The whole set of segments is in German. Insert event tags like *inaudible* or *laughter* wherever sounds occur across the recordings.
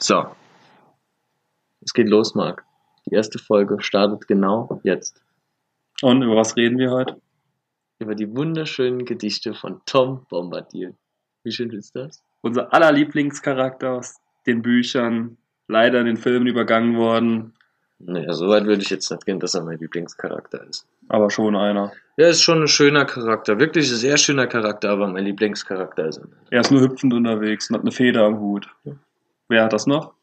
So. Es geht los, Marc. Die erste Folge startet genau jetzt. Und über was reden wir heute? Über die wunderschönen Gedichte von Tom Bombadil. Wie schön ist das? Unser aller Lieblingscharakter aus den Büchern, leider in den Filmen übergangen worden, Naja, so weit würde ich jetzt nicht gehen, dass er mein Lieblingscharakter ist. aber schon einer. Er ist schon ein schöner Charakter. Wirklich ein sehr schöner Charakter, aber mein Lieblingscharakter ist er nicht. Er ist nur hüpfend unterwegs und hat eine Feder am Hut. Wer hat das noch?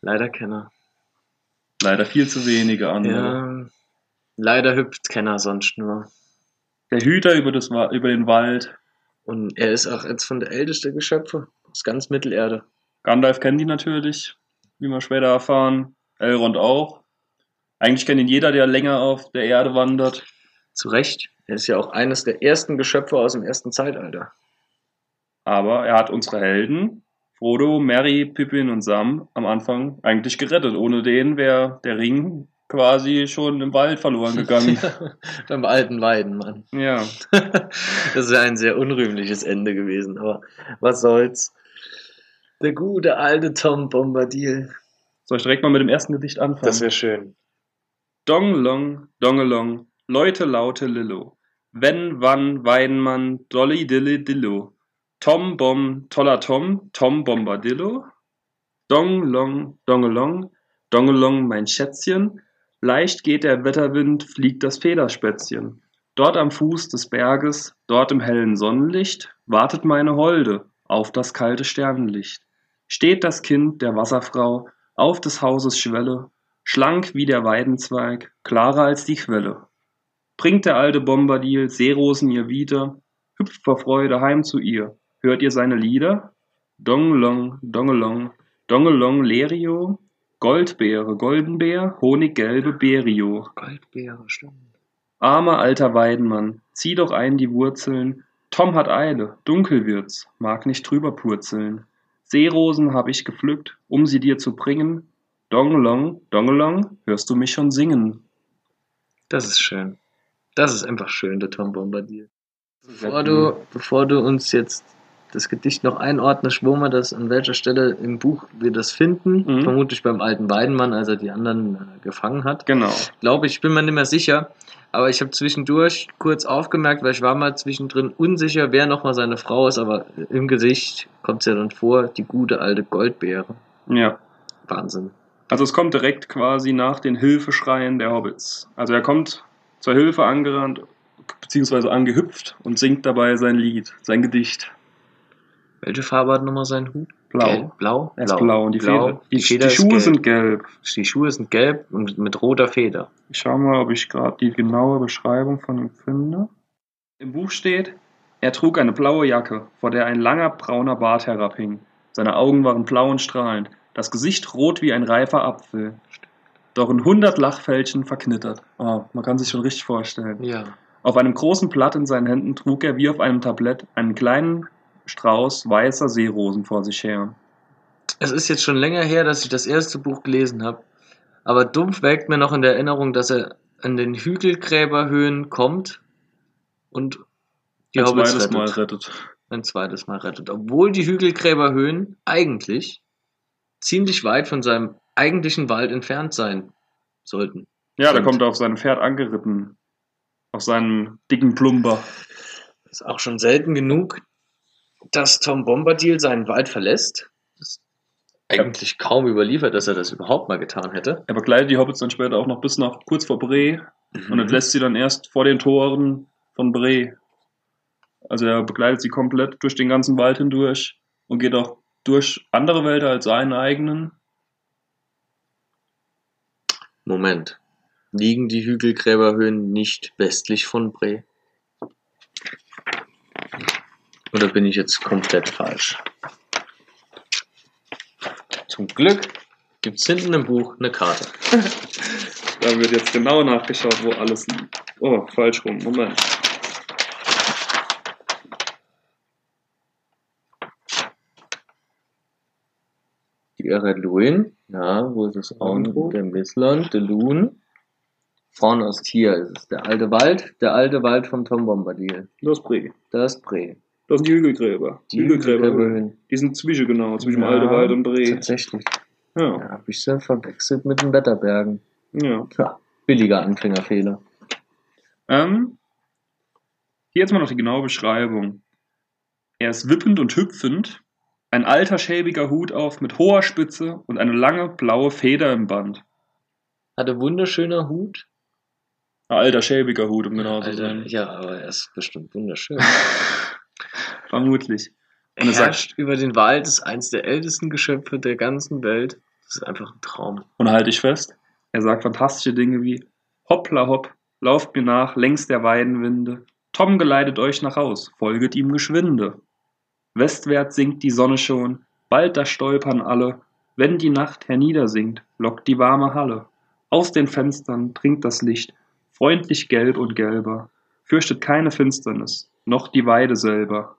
Leider Kenner. Leider viel zu wenige andere. Ja, leider hüpft Kenner sonst nur. Der Hüter über, das, über den Wald. Und er ist auch jetzt von der ältesten Geschöpfe aus ganz Mittelerde. Gandalf kennt ihn natürlich, wie wir später erfahren. Elrond auch. Eigentlich kennt ihn jeder, der länger auf der Erde wandert. Zu Recht. Er ist ja auch eines der ersten Geschöpfe aus dem ersten Zeitalter. Aber er hat unsere Helden, Frodo, Merry, Pippin und Sam, am Anfang eigentlich gerettet. Ohne den wäre der Ring quasi schon im Wald verloren *laughs* gegangen. Beim alten Weidenmann. ja. *laughs* Das wäre ein sehr unrühmliches Ende gewesen, aber was soll's. Der gute alte Tom Bombadil. Soll ich direkt mal mit dem ersten Gedicht anfangen? Das wäre schön. Dongelong, Dongelong, Leute laute Lillo. Wenn, wann, Weinmann, Dolly Dilly Dillo. Tom Bom, toller Tom, Tom Bombadillo. Dongelong, Dongelong, Dongelong, mein Schätzchen. Leicht geht der Wetterwind, fliegt das Federspätzchen. Dort am Fuß des Berges, dort im hellen Sonnenlicht, wartet meine Holde auf das kalte Sternenlicht. Steht das Kind der Wasserfrau auf des Hauses Schwelle, schlank wie der Weidenzweig, klarer als die Quelle. Bringt der alte Bombadil Seerosen ihr wieder, hüpft vor Freude heim zu ihr. Hört ihr seine Lieder? Dongelong, Dongelong, Dongelong Lerio, Goldbeere, Goldenbeer, Honiggelbe Berio. Goldbeere, stimmt. Armer alter Weidenmann, zieh doch ein die Wurzeln. Tom hat Eile, dunkel wird's, mag nicht drüber purzeln. Seerosen hab ich gepflückt, um sie dir zu bringen. Dongelong, Dongelong, hörst du mich schon singen? Das ist schön. Das ist einfach schön, der Tom Bombadil. Bevor du, bevor du uns jetzt das Gedicht noch einordnest, wo wir das, an welcher Stelle im Buch wir das finden, Mhm. vermutlich beim alten Weidenmann, als er die anderen äh, gefangen hat. Genau. Glaube ich, ich bin mir nicht mehr sicher, aber ich habe zwischendurch kurz aufgemerkt, weil ich war mal zwischendrin unsicher, wer nochmal seine Frau ist, aber im Gesicht kommt es ja dann vor, die gute alte Goldbeere. Ja. Wahnsinn. Also es kommt direkt quasi nach den Hilfeschreien der Hobbits. Also er kommt zur Hilfe angerannt, beziehungsweise angehüpft und singt dabei sein Lied, sein Gedicht. Welche Farbe hat nochmal sein Hut? Blau. Gelb, blau? Er ist blau, und die, Feder, die, Die, Feder die ist Schuhe gelb. sind gelb. Die Schuhe sind gelb und mit roter Feder. Ich schau mal, ob ich gerade die genaue Beschreibung von ihm finde. Im Buch steht, er trug eine blaue Jacke, vor der ein langer brauner Bart herabhing. Seine Augen waren blau und strahlend, das Gesicht rot wie ein reifer Apfel. Doch in hundert Lachfältchen verknittert. Oh, man kann sich schon richtig vorstellen. Ja. Auf einem großen Blatt in seinen Händen trug er wie auf einem Tablett einen kleinen Strauß weißer Seerosen vor sich her. Es ist jetzt schon länger her, dass ich das erste Buch gelesen habe. Aber dumpf weckt mir noch in der Erinnerung, dass er an den Hügelgräberhöhen kommt und die ein Hobbits zweites rettet. Mal rettet. Ein zweites Mal rettet. Obwohl die Hügelgräberhöhen eigentlich ziemlich weit von seinem eigentlichen Wald entfernt sein sollten. Ja, da kommt er auf sein Pferd angeritten. Auf seinem dicken Plumber. ist auch schon selten genug, dass Tom Bombadil seinen Wald verlässt. Das ist eigentlich kaum überliefert, dass er das überhaupt mal getan hätte. Er begleitet die Hobbits dann später auch noch bis nach kurz vor Bre und Mhm. entlässt sie dann erst vor den Toren von Bre. Also er begleitet sie komplett durch den ganzen Wald hindurch und geht auch durch andere Wälder als seinen eigenen. Moment. Liegen die Hügelgräberhöhen nicht westlich von Bre? Oder bin ich jetzt komplett falsch? Zum Glück gibt es hinten im Buch eine Karte. *laughs* Da wird jetzt genau nachgeschaut, wo alles liegt. Oh, falsch rum. Moment. Die Eredluin, ja, wo ist es auch? Irgendwo. Der Missland, der Loon. Vorne ist hier, es ist der alte Wald, der alte Wald vom Tom Bombadil. Los, Bre. Das Bre. Das sind die Hügelgräber. Die Hügelgräberhöhen. Die sind zwischen, genau, zwischen Ja, Aldewald und Bre. Tatsächlich. Ja. Ja, hab ich sie verwechselt mit den Wetterbergen. ja. Ja, billiger Anfängerfehler. Ähm, hier jetzt mal noch die genaue Beschreibung. Er ist wippend und hüpfend, ein alter schäbiger Hut auf mit hoher Spitze und eine lange blaue Feder im Band. Hatte wunderschöner Hut. Ein alter schäbiger Hut, um genau zu sein. ja, aber er ist bestimmt wunderschön. *laughs* Vermutlich. Und Er er sagt, herrscht über den Wald, ist eins der ältesten Geschöpfe der ganzen Welt. Das ist einfach ein Traum. und halte ich fest, er sagt fantastische Dinge wie Hoppla hopp, lauft mir nach, längs der Weidenwinde. Tom geleitet euch nach Haus, folget ihm geschwinde. Westwärts sinkt die Sonne schon, bald da stolpern alle. Wenn die Nacht herniedersinkt, lockt die warme Halle. Aus den Fenstern dringt das Licht, freundlich gelb und gelber. Fürchtet keine Finsternis, noch die Weide selber.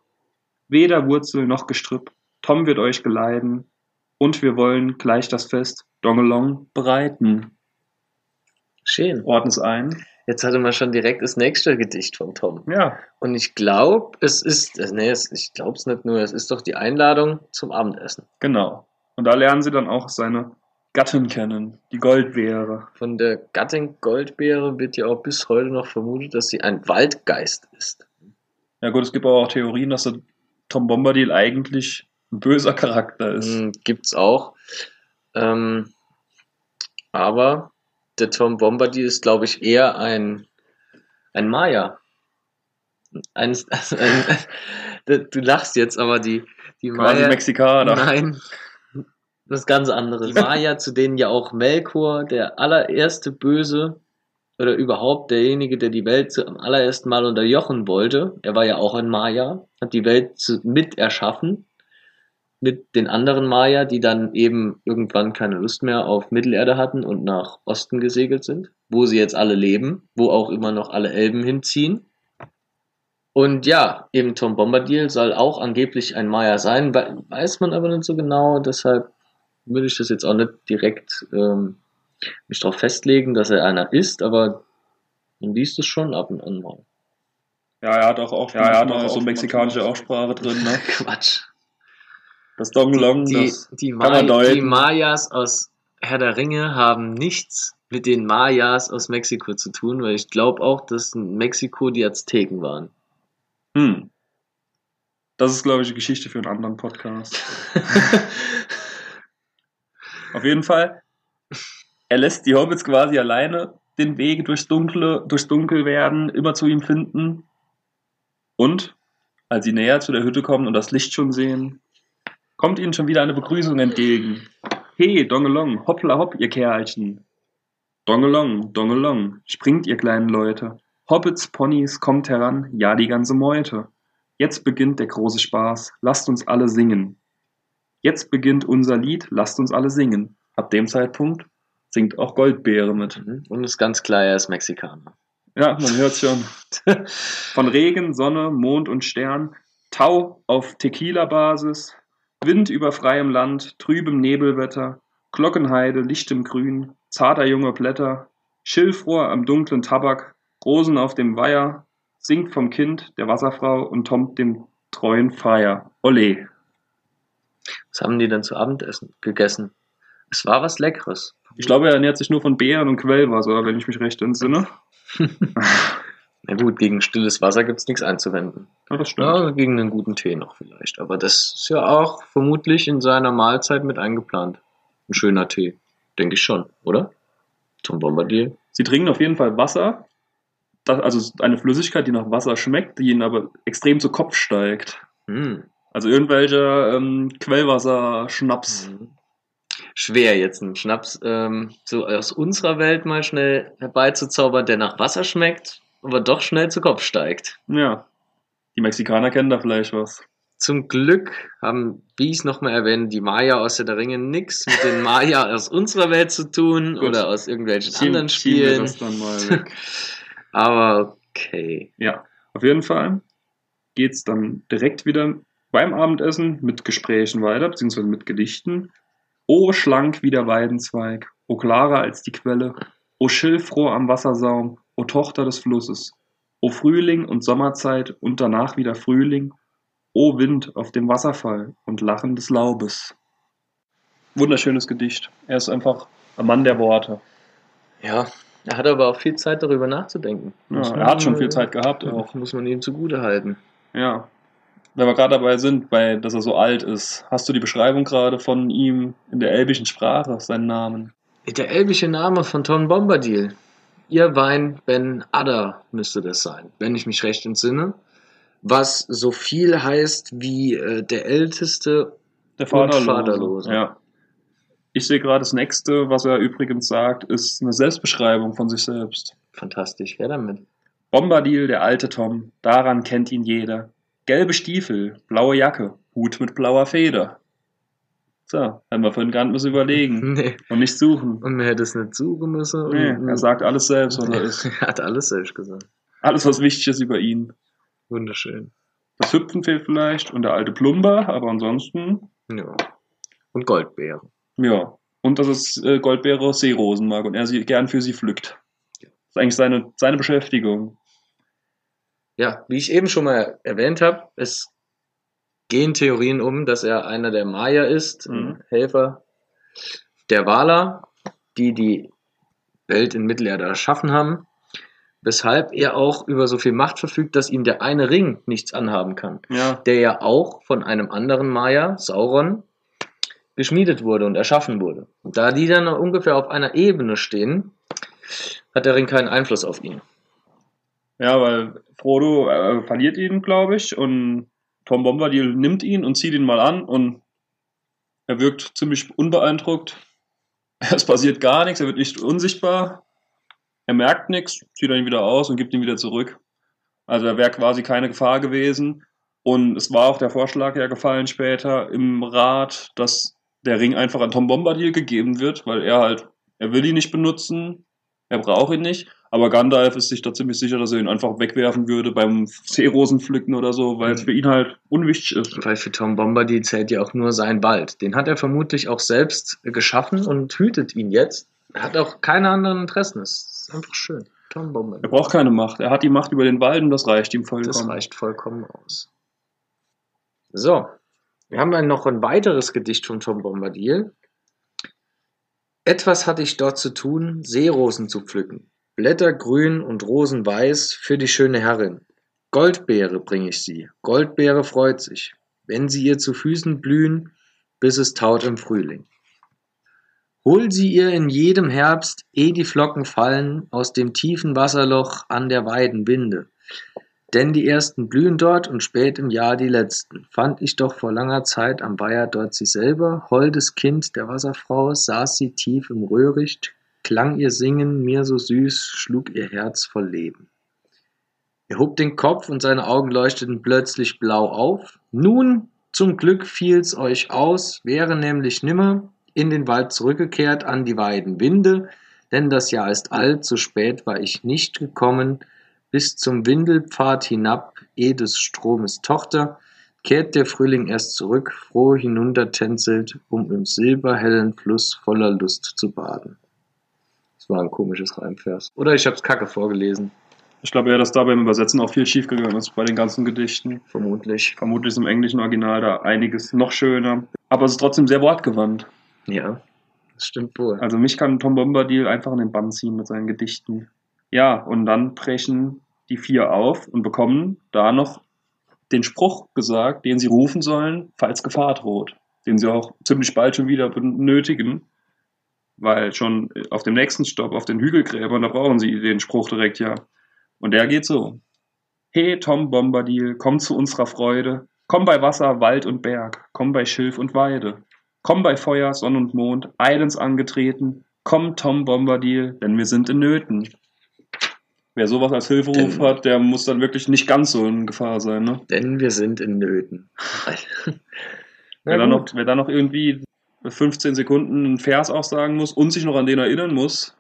Weder Wurzel noch Gestrüpp, Tom wird euch geleiten, und wir wollen gleich das Fest Dongelong bereiten. Schön. Ordnen es ein. Jetzt hatte man schon direkt das nächste Gedicht von Tom. Ja. Und ich glaube, es ist, äh, nee, ich glaube es nicht nur, es ist doch die Einladung zum Abendessen. Genau. Und da lernen sie dann auch seine Gattin kennen, die Goldbeere. Von der Gattin Goldbeere wird ja auch bis heute noch vermutet, dass sie ein Waldgeist ist. Ja gut, es gibt aber auch Theorien, dass der Tom Bombadil eigentlich ein böser Charakter ist. Hm, gibt's auch. Ähm, aber der Tom Bombadil ist, glaube ich, eher ein, ein Maya. Ein, *laughs* ein, du lachst jetzt, aber die, die Quasi Maya. Mexikaner. Nein, das ist ganz anderes. Die Maya, zu denen ja auch Melkor, der allererste Böse, oder überhaupt derjenige, der die Welt zum allerersten Mal unterjochen wollte, er war ja auch ein Maya, hat die Welt mit erschaffen, mit den anderen Maya, die dann eben irgendwann keine Lust mehr auf Mittelerde hatten und nach Osten gesegelt sind, wo sie jetzt alle leben, wo auch immer noch alle Elben hinziehen. Und ja, eben Tom Bombadil soll auch angeblich ein Maya sein, we- weiß man aber nicht so genau, deshalb würde ich das jetzt auch nicht direkt ähm, mich darauf festlegen, dass er einer ist, aber man liest es schon ab und an mal. Ja, er hat auch, auch, ja, er hat auch so mexikanische Aussprache drin, ne? *laughs* Quatsch. Das Dongelong, Die, das die, kann man May die deuten. Mayas aus Herr der Ringe haben nichts mit den Mayas aus Mexiko zu tun, weil ich glaube auch, dass in Mexiko die Azteken waren. Hm. Das ist, glaube ich, eine Geschichte für einen anderen Podcast. *laughs* Auf jeden Fall, er lässt die Hobbits quasi alleine den Weg durchs Dunkle, durchs Dunkel werden, immer zu ihm finden. Und als sie näher zu der Hütte kommen und das Licht schon sehen, kommt ihnen schon wieder eine Begrüßung entgegen. Hey, Dongelong, hoppla hopp, ihr Kerlchen. Dongelong, Dongelong, springt ihr kleinen Leute. Hobbits, Ponys, kommt heran, ja die ganze Meute. Jetzt beginnt der große Spaß, lasst uns alle singen. Jetzt beginnt unser Lied, lasst uns alle singen. Ab dem Zeitpunkt singt auch Goldbeere mit. Mhm. Und ist ganz klar, er ist Mexikaner. Ja, man hört's schon. *laughs* Von Regen, Sonne, Mond und Stern, Tau auf Tequila-Basis, Wind über freiem Land, trübem Nebelwetter, Glockenheide, lichtem Grün, zarter junge Blätter, Schilfrohr am dunklen Tabak, Rosen auf dem Weiher, singt vom Kind, der Wasserfrau und Tom dem treuen Freier. Ole. Was haben die denn zu Abendessen gegessen? Es war was Leckeres. Ich glaube, er ernährt sich nur von Beeren und Quellwasser, wenn ich mich recht entsinne. *laughs* Na gut, gegen stilles Wasser gibt's nichts einzuwenden. Ja, das stimmt. Ja, gegen einen guten Tee noch vielleicht. Aber das ist ja auch vermutlich in seiner Mahlzeit mit eingeplant. Ein schöner Tee. Denke ich schon, oder? Zum Bombardier. Sie trinken auf jeden Fall Wasser, das, also eine Flüssigkeit, die nach Wasser schmeckt, die ihnen aber extrem zu Kopf steigt. Hm. Also irgendwelcher ähm, Quellwasser-Schnaps. Mhm. Schwer jetzt einen Schnaps ähm, so aus unserer Welt mal schnell herbeizuzaubern, der nach Wasser schmeckt, aber doch schnell zu Kopf steigt. Ja. Die Mexikaner kennen da vielleicht was. Zum Glück haben, wie ich es nochmal erwähnt, die Maya aus der Ringe nichts mit den Maya aus unserer Welt zu tun Gut. oder aus irgendwelchen Schieben- anderen Spielen. das dann mal weg. *laughs* Aber okay. Ja, auf jeden Fall geht's dann direkt wieder beim Abendessen mit Gesprächen weiter, beziehungsweise mit Gedichten. O schlank wie der Weidenzweig, o klarer als die Quelle, o schilfroh am Wassersaum, o Tochter des Flusses, o Frühling und Sommerzeit und danach wieder Frühling, O Wind auf dem Wasserfall und Lachen des Laubes. Wunderschönes Gedicht. Er ist einfach ein Mann der Worte. Ja, er hat aber auch viel Zeit darüber nachzudenken. Ja, er hat schon viel äh, Zeit gehabt auch. Auch muss man ihm zugute halten. Ja. Wenn wir gerade dabei sind, bei, dass er so alt ist, hast du die Beschreibung gerade von ihm in der elbischen Sprache, seinen Namen? Der elbische Name von Tom Bombadil. Ihr Wein Ben Adder müsste das sein, wenn ich mich recht entsinne. Was so viel heißt wie äh, der älteste Der Und Vaterlose. Vaterlose. Ja. Ich sehe gerade das nächste, was er übrigens sagt, ist eine Selbstbeschreibung von sich selbst. Fantastisch, wer damit? Bombadil, der alte Tom, daran kennt ihn jeder. Gelbe Stiefel, blaue Jacke, Hut mit blauer Feder. So, haben wir vorhin gar nicht müssen überlegen *laughs* Nee. und nicht suchen. Und man hätte es nicht suchen müssen. und- Nee, er sagt alles selbst, was er ist. *laughs* er hat alles selbst gesagt. Alles, was wichtig ist über ihn. Wunderschön. Das Hüpfen fehlt vielleicht und der alte Plumber, aber ansonsten, Ja. Und Goldbeere. ja. Und dass es äh, Goldbeere Seerosen mag und er sie gern für sie pflückt. Das ist eigentlich seine, seine Beschäftigung. Ja, wie ich eben schon mal erwähnt habe, es gehen Theorien um, dass er einer der Maya ist, Mhm. Helfer der Wala, die die Welt in Mittelerde erschaffen haben, weshalb er auch über so viel Macht verfügt, dass ihm der eine Ring nichts anhaben kann, Ja, der ja auch von einem anderen Maya, Sauron, geschmiedet wurde und erschaffen wurde. Und da die dann ungefähr auf einer Ebene stehen, hat der Ring keinen Einfluss auf ihn. Ja weil Frodo äh, verliert ihn, glaube ich, und Tom Bombadil nimmt ihn und zieht ihn mal an und er wirkt ziemlich unbeeindruckt. *laughs* Es passiert gar nichts, er wird nicht unsichtbar. Er merkt nichts, zieht ihn wieder aus und gibt ihn wieder zurück. Also er wäre quasi keine Gefahr gewesen. Und es war auch der Vorschlag ja gefallen später im Rat, dass der Ring einfach an Tom Bombadil gegeben wird, weil er halt, er will ihn nicht benutzen, er braucht ihn nicht. Aber Gandalf ist sich da ziemlich sicher, dass er ihn einfach wegwerfen würde beim Seerosenpflücken oder so, weil es für ihn halt unwichtig ist. Weil für Tom Bombadil zählt ja auch nur sein Wald. Den hat er vermutlich auch selbst geschaffen und hütet ihn jetzt. Er hat auch keine anderen Interessen. Das ist einfach schön. Tom Er Bombadil. braucht keine Macht. Er hat die Macht über den Wald und das reicht ihm vollkommen. Das reicht vollkommen aus. So, wir haben dann noch ein weiteres Gedicht von Tom Bombadil. Etwas hatte ich dort zu tun, Seerosen zu pflücken. Blätter grün und Rosen weiß für die schöne Herrin. Goldbeere bring ich sie. Goldbeere freut sich, wenn sie ihr zu Füßen blühen, bis es taut im Frühling. Hol sie ihr in jedem Herbst, eh die Flocken fallen, aus dem tiefen Wasserloch an der Weidenwinde. Denn die ersten blühen dort und spät im Jahr die letzten. Fand ich doch vor langer Zeit am Weiher dort sie selber, holdes Kind der Wasserfrau, saß sie tief im Röhricht, klang ihr Singen mir so süß, schlug ihr Herz voll Leben. Er hob den Kopf und seine Augen leuchteten plötzlich blau auf. Nun, zum Glück fiel's euch aus, wäre nämlich nimmer in den Wald zurückgekehrt an die Weidenwinde, denn das Jahr ist alt, so spät war ich nicht gekommen, bis zum Windelpfad hinab, eh des Stromes Tochter, kehrt der Frühling erst zurück, froh hinuntertänzelt, um im silberhellen Fluss voller Lust zu baden. War ein komisches Reimvers. Oder ich hab's kacke vorgelesen, Ich glaube eher, dass da beim Übersetzen auch viel schiefgegangen ist bei den ganzen Gedichten. vermutlich. Vermutlich ist im englischen Original da einiges noch schöner. Aber es ist trotzdem sehr wortgewandt. Ja, das stimmt wohl. Also mich kann Tom Bombadil einfach in den Bann ziehen mit seinen Gedichten. Ja, und dann brechen die vier auf und bekommen da noch den Spruch gesagt, den sie rufen sollen, falls Gefahr droht. Den sie auch ziemlich bald schon wieder benötigen. Weil schon auf dem nächsten Stopp, auf den Hügelgräbern, da brauchen sie den Spruch direkt ja. Und der geht so. He Tom Bombadil, komm zu unserer Freude. Komm bei Wasser, Wald und Berg. Komm bei Schilf und Weide. Komm bei Feuer, Sonn und Mond, eilends angetreten. Komm, Tom Bombadil, denn wir sind in Nöten. Wer sowas als Hilferuf Denn- hat, der muss dann wirklich nicht ganz so in Gefahr sein. Ne? Denn wir sind in Nöten. *laughs* Wer, gut. noch, wer dann noch irgendwie 15 Sekunden einen Vers auch sagen muss und sich noch an den erinnern muss,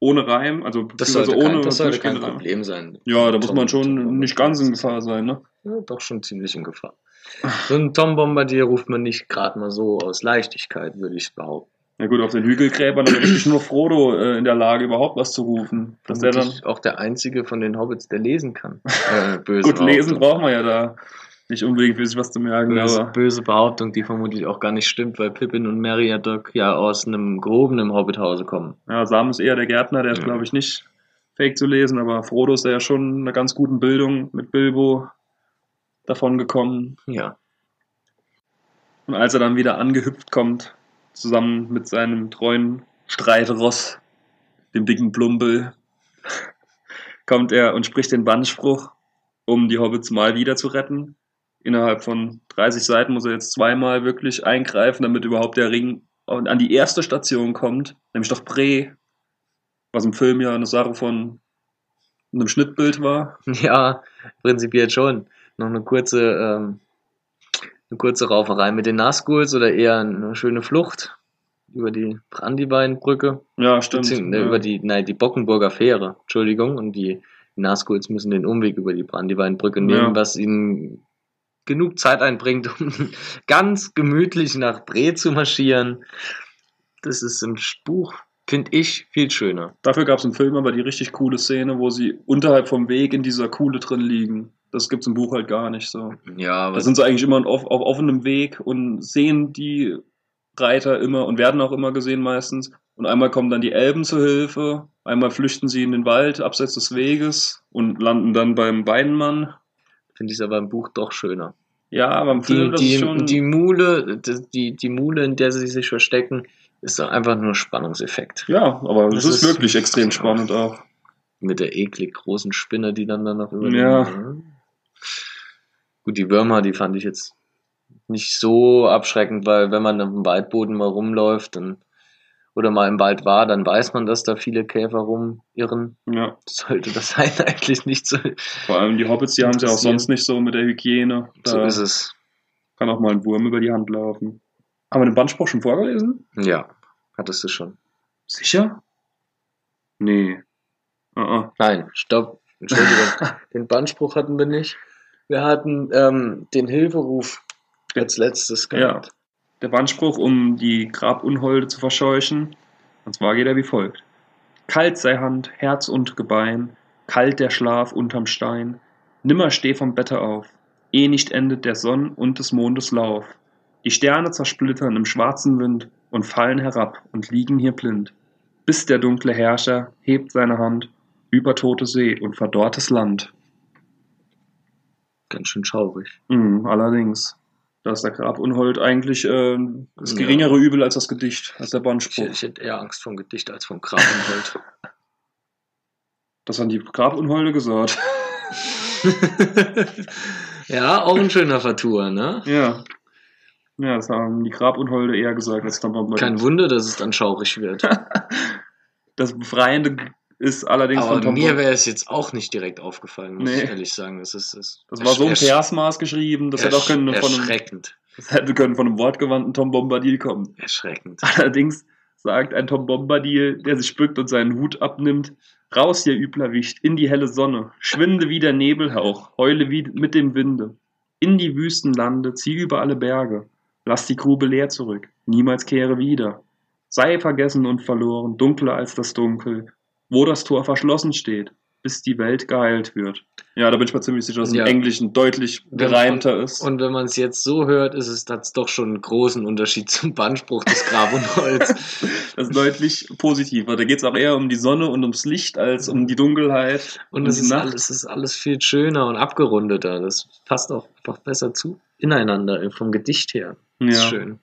ohne Reim, also Das sollte, kein, ohne das sollte kein. Problem sein. Ja, da muss Tom- man schon Tom nicht ganz in Gefahr sein. Ne? Ja, doch schon ziemlich in Gefahr. So ein Tom Bombardier ruft man nicht gerade mal so aus Leichtigkeit, würde ich behaupten. Na gut, auf den Hügelgräbern ist wirklich nur Frodo äh, in der Lage, überhaupt was zu rufen. Dass der dann, auch der einzige von den Hobbits, der lesen kann. Äh, *laughs* böse gut, lesen braucht man ja da. Nicht unbedingt für sich was zu merken, Böse, aber böse Behauptung, die vermutlich auch gar nicht stimmt, weil Pippin und Meriadoc ja aus einem gehobenen Hobbithause kommen. ja, Sam ist eher der Gärtner, der ist, Ja. glaube ich, nicht fähig zu lesen, aber Frodo ist ja schon einer ganz guten Bildung mit Bilbo davon gekommen. Ja. Und als er dann wieder angehüpft kommt, zusammen mit seinem treuen Streitross, dem dicken Plumpel, *laughs* kommt er und spricht den Bannspruch, um die Hobbits mal wieder zu retten. Innerhalb von 30 Seiten muss er jetzt zweimal wirklich eingreifen, damit überhaupt der Ring an die erste Station kommt, nämlich doch Bre, was im Film ja eine Sache von einem Schnittbild war. *laughs* Ja, prinzipiell schon. Noch eine kurze, ähm, eine kurze Rauferei mit den Nazguls oder eher eine schöne Flucht über die Brandyweinbrücke. Ja, stimmt. Beziehungsweise ja. über die, nein, die Bockenburger Fähre, Entschuldigung, und die Nazguls müssen den Umweg über die Brandyweinbrücke nehmen, Ja. was ihnen genug Zeit einbringt, um *laughs* ganz gemütlich nach Bre zu marschieren. Das ist im Buch, finde ich, viel schöner. Dafür gab es im Film aber die richtig coole Szene, wo sie unterhalb vom Weg in dieser Kuhle drin liegen. Das gibt's im Buch halt gar nicht so. Ja, Da sind sie eigentlich immer auf, auf offenem Weg und sehen die Reiter immer und werden auch immer gesehen meistens. Und einmal kommen dann die Elben zur Hilfe, einmal flüchten sie in den Wald abseits des Weges und landen dann beim Weinmann. Finde ich es aber im Buch doch schöner. Ja, aber im Die, Film ist die, schon. die Mule, die, die, die Mule, in der sie sich verstecken, ist doch einfach nur Spannungseffekt. ja, aber es ist, ist- wirklich extrem spannend auch. Mit der eklig großen Spinne, die dann danach über Ja. Gut, die Würmer, die fand ich jetzt nicht so abschreckend, weil wenn man auf dem Waldboden mal rumläuft dann, oder mal im Wald war, dann weiß man, dass da viele Käfer rumirren. Ja, Sollte das sein *laughs* eigentlich nicht so. vor allem die Hobbits, die haben es ja auch sonst nicht so mit der Hygiene. Da So ist es. kann auch mal ein Wurm über die Hand laufen. Haben wir den Bandspruch schon vorgelesen? Ja, hattest du schon. Sicher? Nee. Ah, ah. Nein, stopp. Entschuldigung. *laughs* den Bannspruch hatten wir nicht. Wir hatten ähm, den Hilferuf als letztes gehabt. Der Bandspruch, um die Grabunholde zu verscheuchen. Und zwar geht er wie folgt. Kalt sei Hand, Herz und Gebein, kalt der Schlaf unterm Stein. Nimmer steh vom Bette auf, eh nicht endet der Sonn und des Mondes Lauf. Die Sterne zersplittern im schwarzen Wind und fallen herab und liegen hier blind. Bis der dunkle Herrscher hebt seine Hand über tote See und verdorrtes Land. Ganz schön schaurig. Mhm, allerdings. Da ist der Grabunhold eigentlich äh, das Ja. geringere Übel als das Gedicht, als der Ich, Bandspruch. ich hätte eher Angst vom Gedicht als vom Grabenhold. *laughs* Das haben die Grabunholde gesagt. *laughs* ja, auch ein schöner Vertour, ne? ja. Ja, das haben die Grabunholde eher gesagt als der Bandspruch. Kein Wunder, dass es dann schaurig wird. *laughs* Das Befreiende ist allerdings Aber von Tom mir wäre es jetzt auch nicht direkt aufgefallen, muss Nee. ich ehrlich sagen. Das, ist, das, Das war so im ersch- Versmaß geschrieben, das hätte auch können von einem, erschreckend. das hätte können von einem wortgewandten Tom Bombadil kommen. Erschreckend. Allerdings sagt ein Tom Bombadil, der sich bückt und seinen Hut abnimmt, raus, ihr übler Wicht, in die helle Sonne, schwinde wie der Nebelhauch, heule wie mit dem Winde, in die wüsten Lande, zieh über alle Berge, lass die Grube leer zurück, niemals kehre wieder, sei vergessen und verloren, dunkler als das Dunkel, wo das Tor verschlossen steht, bis die Welt geheilt wird. Ja, da bin ich mir ziemlich sicher, dass es Ja. im Englischen deutlich gereimter ist. Und wenn man es jetzt so hört, ist es hat's doch schon einen großen Unterschied *laughs* zum Bannspruch des Grabunholds. *laughs* Das ist deutlich positiver. Da geht es auch eher um die Sonne und ums Licht als um die Dunkelheit Und es ist, alles, es ist alles viel schöner und abgerundeter. Das passt auch einfach besser zu ineinander vom Gedicht her. Das ist Ja. schön.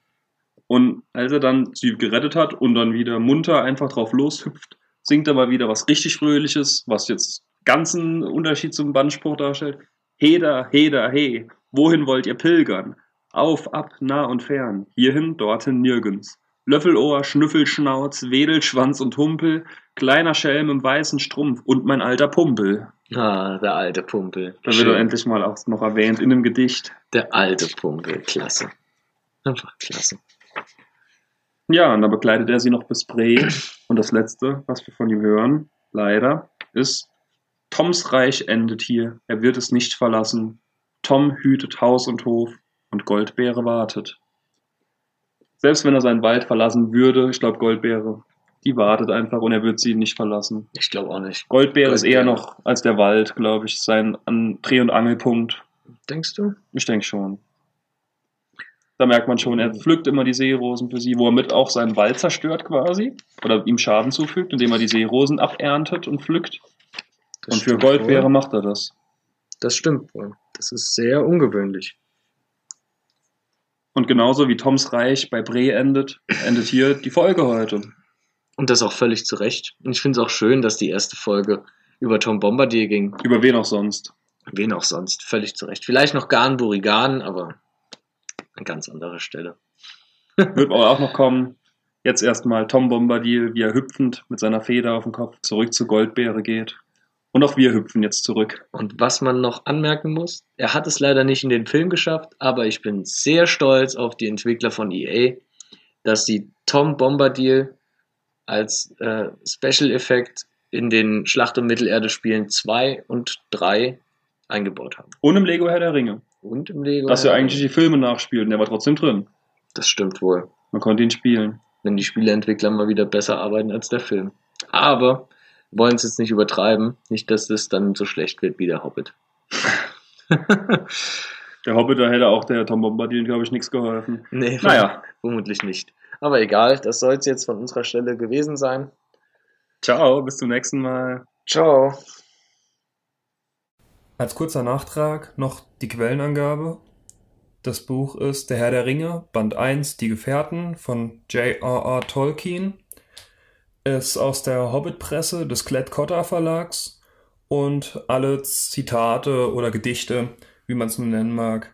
Und als er dann sie gerettet hat und dann wieder munter einfach drauf loshüpft, singt er mal wieder was richtig Fröhliches, was jetzt ganzen Unterschied zum Bandspruch darstellt. Heder, heder, he, wohin wollt ihr pilgern? Auf, ab, nah und fern, hierhin, dorthin, nirgends. Löffelohr, Schnüffelschnauz, Wedelschwanz und Humpel, kleiner Schelm im weißen Strumpf und mein alter Pumpel. Ah, der alte Pumpel. Da wird er endlich mal auch noch erwähnt in dem Gedicht. Der alte Pumpel. Klasse. Einfach klasse. Ja, und dann begleitet er sie noch bis Bre. Und das Letzte, was wir von ihm hören, leider, ist, Toms Reich endet hier, er wird es nicht verlassen. Tom hütet Haus und Hof und Goldbeere wartet. Selbst wenn er seinen Wald verlassen würde, ich glaube, Goldbeere, die wartet einfach und er wird sie nicht verlassen. Ich glaube auch nicht. Goldbeere ist eher Goldbeere. noch als der Wald, glaube ich, sein Dreh- und Angelpunkt. Denkst du? Ich denke schon. Da merkt man schon, er pflückt immer die Seerosen für sie, wo er mit auch seinen Wald zerstört quasi. Oder ihm Schaden zufügt, indem er die Seerosen aberntet und pflückt. Das und für Goldbeere wohl. macht er das. Das stimmt wohl. Das ist sehr ungewöhnlich. Und genauso wie Toms Reich bei Bre endet, endet hier die Folge heute. Und das auch völlig zu Recht. Und ich finde es auch schön, dass die erste Folge über Tom Bombardier ging. Über wen auch sonst. Wen auch sonst. Völlig zu Recht. Vielleicht noch Garn Burigan, aber an ganz anderer Stelle. Wird aber auch noch kommen. Jetzt erstmal Tom Bombadil, wie er hüpfend mit seiner Feder auf dem Kopf zurück zu Goldbeere geht. Und auch wir hüpfen jetzt zurück. Und was man noch anmerken muss, er hat es leider nicht in den Film geschafft, aber ich bin sehr stolz auf die Entwickler von EA, dass sie Tom Bombadil als äh, Special Effekt in den Schlacht um Mittelerde Spielen 2 und 3 eingebaut haben. Und im Lego Herr der Ringe. Und im Lego. Dass wir eigentlich die Filme nachspielen, der war trotzdem drin. Das stimmt wohl. Man konnte ihn spielen. wenn die Spieleentwickler mal wieder besser arbeiten als der Film. Aber wollen es jetzt nicht übertreiben, nicht, dass es dann so schlecht wird wie der Hobbit. *laughs* Der Hobbit, da hätte auch der Tom Bombadil, glaube ich, nichts geholfen. nee, Naja, *laughs* vermutlich nicht. Aber egal, das soll es jetzt von unserer Stelle gewesen sein. ciao, bis zum nächsten Mal. Ciao. Als kurzer Nachtrag noch die Quellenangabe. Das Buch ist Der Herr der Ringe, Band 1, Die Gefährten von J.R.R. Tolkien. Ist aus der Hobbit-Presse des Klett-Cotta Verlags und alle Zitate oder Gedichte, wie man es nun nennen mag,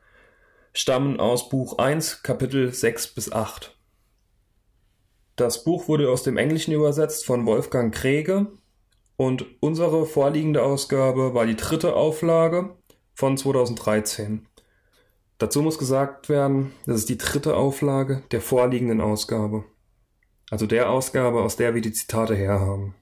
stammen aus Buch 1, Kapitel 6 bis 8. Das Buch wurde aus dem Englischen übersetzt von Wolfgang Krege und unsere vorliegende Ausgabe war die dritte Auflage von 2013. Dazu muss gesagt werden, das ist die dritte Auflage der vorliegenden Ausgabe. Also der Ausgabe, aus der wir die Zitate herhaben.